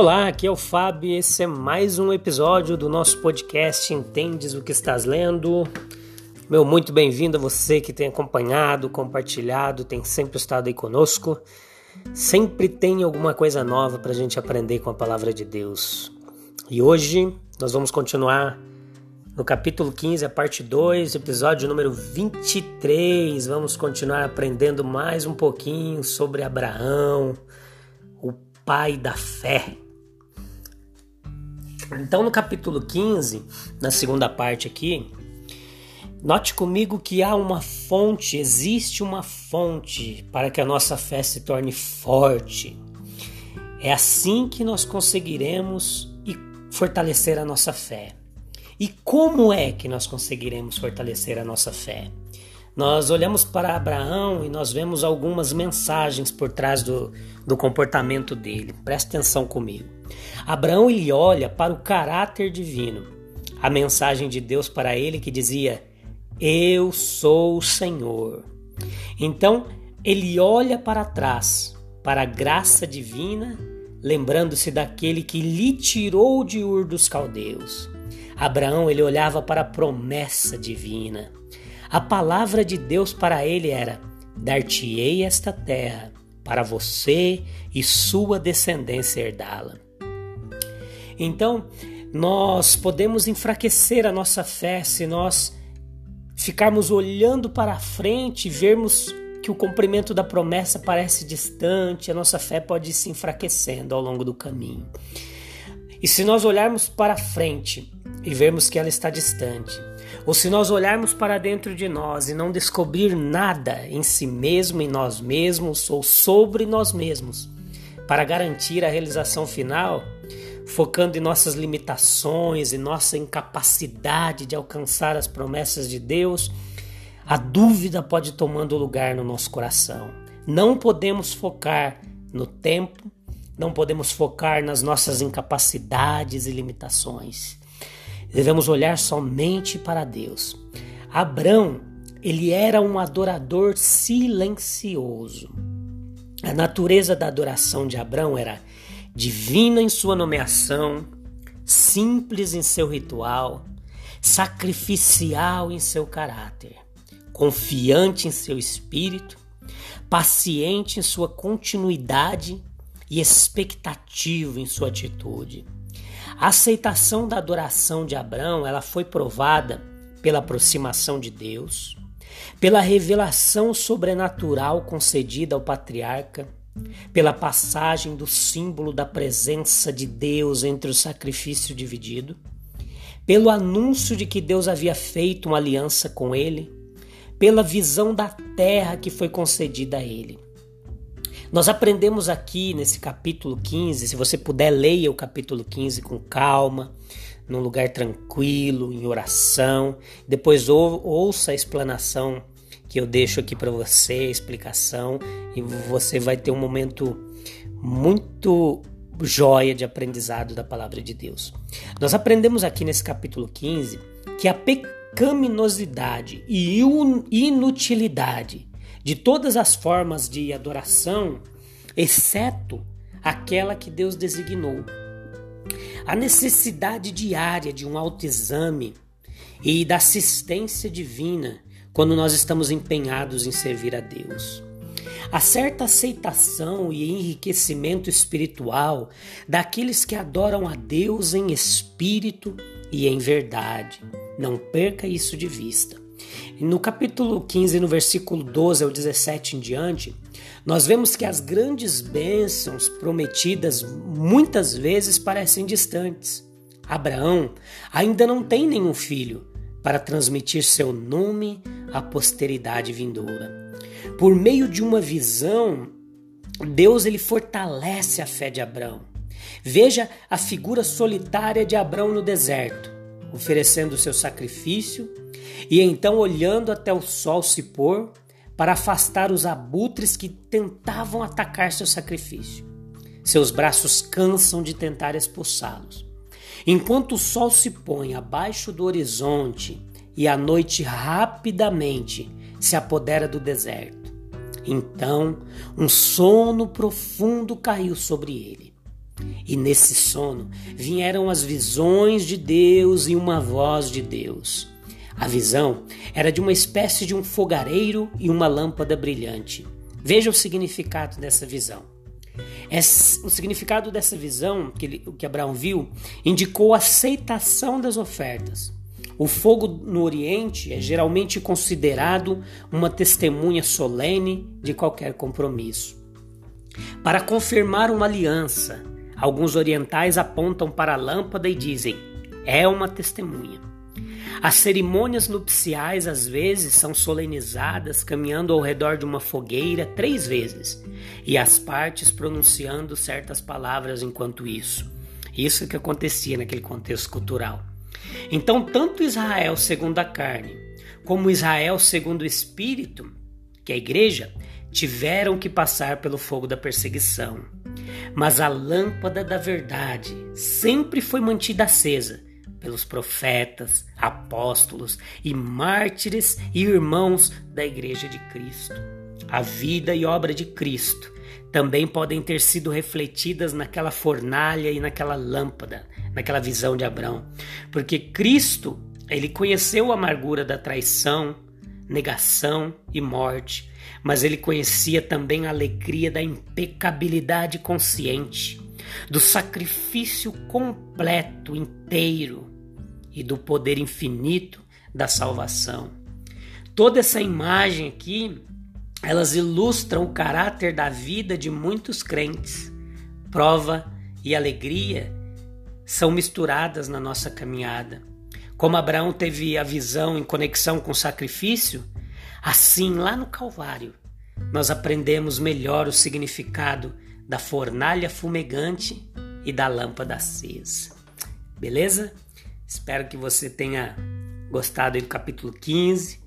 Olá, aqui é o Fábio e esse é mais um episódio do nosso podcast Entendes o que estás lendo. Meu muito bem-vindo a você que tem acompanhado, compartilhado, tem sempre estado aí conosco. Sempre tem alguma coisa nova para a gente aprender com a palavra de Deus. E hoje nós vamos continuar no capítulo 15, a parte 2, episódio número 23. Vamos continuar aprendendo mais um pouquinho sobre Abraão, o pai da fé. Então, no capítulo 15, na segunda parte aqui, note comigo que há uma fonte, existe uma fonte para que a nossa fé se torne forte. É assim que nós conseguiremos fortalecer a nossa fé. E como é que nós conseguiremos fortalecer a nossa fé? Nós olhamos para Abraão e nós vemos algumas mensagens por trás do, do comportamento dele. Preste atenção comigo. Abraão ele olha para o caráter divino. A mensagem de Deus para ele que dizia: Eu sou o Senhor. Então ele olha para trás, para a graça divina, lembrando-se daquele que lhe tirou de Ur dos Caldeus. Abraão ele olhava para a promessa divina. A palavra de Deus para ele era: Dar-te-ei esta terra, para você e sua descendência herdá-la. Então, nós podemos enfraquecer a nossa fé se nós ficarmos olhando para frente e vermos que o cumprimento da promessa parece distante, a nossa fé pode ir se enfraquecendo ao longo do caminho. E se nós olharmos para frente e vermos que ela está distante, ou se nós olharmos para dentro de nós e não descobrir nada em si mesmo, em nós mesmos ou sobre nós mesmos, para garantir a realização final, focando em nossas limitações e nossa incapacidade de alcançar as promessas de Deus, a dúvida pode tomando lugar no nosso coração. Não podemos focar no tempo, não podemos focar nas nossas incapacidades e limitações. Devemos olhar somente para Deus. Abrão, ele era um adorador silencioso. A natureza da adoração de Abrão era divina em sua nomeação, simples em seu ritual, sacrificial em seu caráter, confiante em seu espírito, paciente em sua continuidade e expectativo em sua atitude. A aceitação da adoração de Abraão, ela foi provada pela aproximação de Deus, pela revelação sobrenatural concedida ao patriarca, pela passagem do símbolo da presença de Deus entre o sacrifício dividido, pelo anúncio de que Deus havia feito uma aliança com ele, pela visão da terra que foi concedida a ele. Nós aprendemos aqui nesse capítulo 15, se você puder, leia o capítulo 15 com calma, num lugar tranquilo, em oração. Depois ou, ouça a explanação que eu deixo aqui para você, a explicação, e você vai ter um momento muito joia de aprendizado da palavra de Deus. Nós aprendemos aqui nesse capítulo 15 que a pecaminosidade e inutilidade de todas as formas de adoração, exceto aquela que Deus designou. A necessidade diária de um autoexame e da assistência divina quando nós estamos empenhados em servir a Deus. A certa aceitação e enriquecimento espiritual daqueles que adoram a Deus em espírito e em verdade. Não perca isso de vista. No capítulo 15, no versículo 12 ao 17 em diante, nós vemos que as grandes bênçãos prometidas muitas vezes parecem distantes. Abraão ainda não tem nenhum filho para transmitir seu nome à posteridade vindoura. Por meio de uma visão, Deus ele fortalece a fé de Abraão. Veja a figura solitária de Abraão no deserto, oferecendo seu sacrifício e então olhando até o sol se pôr para afastar os abutres que tentavam atacar seu sacrifício. Seus braços cansam de tentar expulsá-los. Enquanto o sol se põe abaixo do horizonte e a noite rapidamente se apodera do deserto, então um sono profundo caiu sobre ele. E nesse sono vieram as visões de Deus e uma voz de Deus. A visão era de uma espécie de um fogareiro e uma lâmpada brilhante. Veja o significado dessa visão. o significado dessa visão que, ele, que Abraão viu indicou a aceitação das ofertas. O fogo no Oriente é geralmente considerado uma testemunha solene de qualquer compromisso. Para confirmar uma aliança, alguns orientais apontam para a lâmpada e dizem: é uma testemunha. As cerimônias nupciais às vezes são solenizadas caminhando ao redor de uma fogueira três vezes e as partes pronunciando certas palavras enquanto isso. Isso que acontecia naquele contexto cultural. Então, tanto Israel segundo a carne, como Israel segundo o espírito, que é a igreja, tiveram que passar pelo fogo da perseguição. Mas a lâmpada da verdade sempre foi mantida acesa pelos profetas, apóstolos e mártires e irmãos da Igreja de Cristo. A vida e obra de Cristo também podem ter sido refletidas naquela fornalha e naquela lâmpada, naquela visão de Abraão, porque Cristo, ele conheceu a amargura da traição, negação e morte, mas ele conhecia também a alegria da impecabilidade consciente do sacrifício completo, inteiro e do poder infinito da salvação. Toda essa imagem aqui, elas ilustram o caráter da vida de muitos crentes. Prova e alegria são misturadas na nossa caminhada. Como Abraão teve a visão em conexão com o sacrifício, assim lá no Calvário, nós aprendemos melhor o significado da fornalha fumegante e da lâmpada acesa. Beleza? Espero que você tenha gostado do capítulo 15.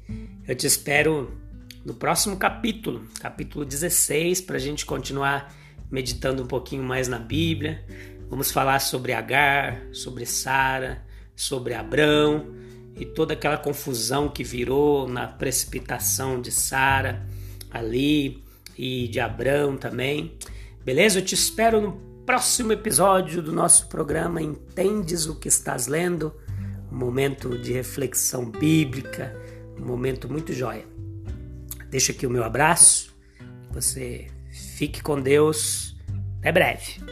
Eu te espero no próximo capítulo, capítulo 16, para a gente continuar meditando um pouquinho mais na Bíblia. Vamos falar sobre Agar, sobre Sara, sobre Abrão e toda aquela confusão que virou na precipitação de Sara ali e de Abrão também. Beleza? Eu te espero no próximo episódio do nosso programa Entendes o que estás lendo? Um momento de reflexão bíblica, um momento muito jóia. Deixa aqui o meu abraço. Você fique com Deus. Até breve.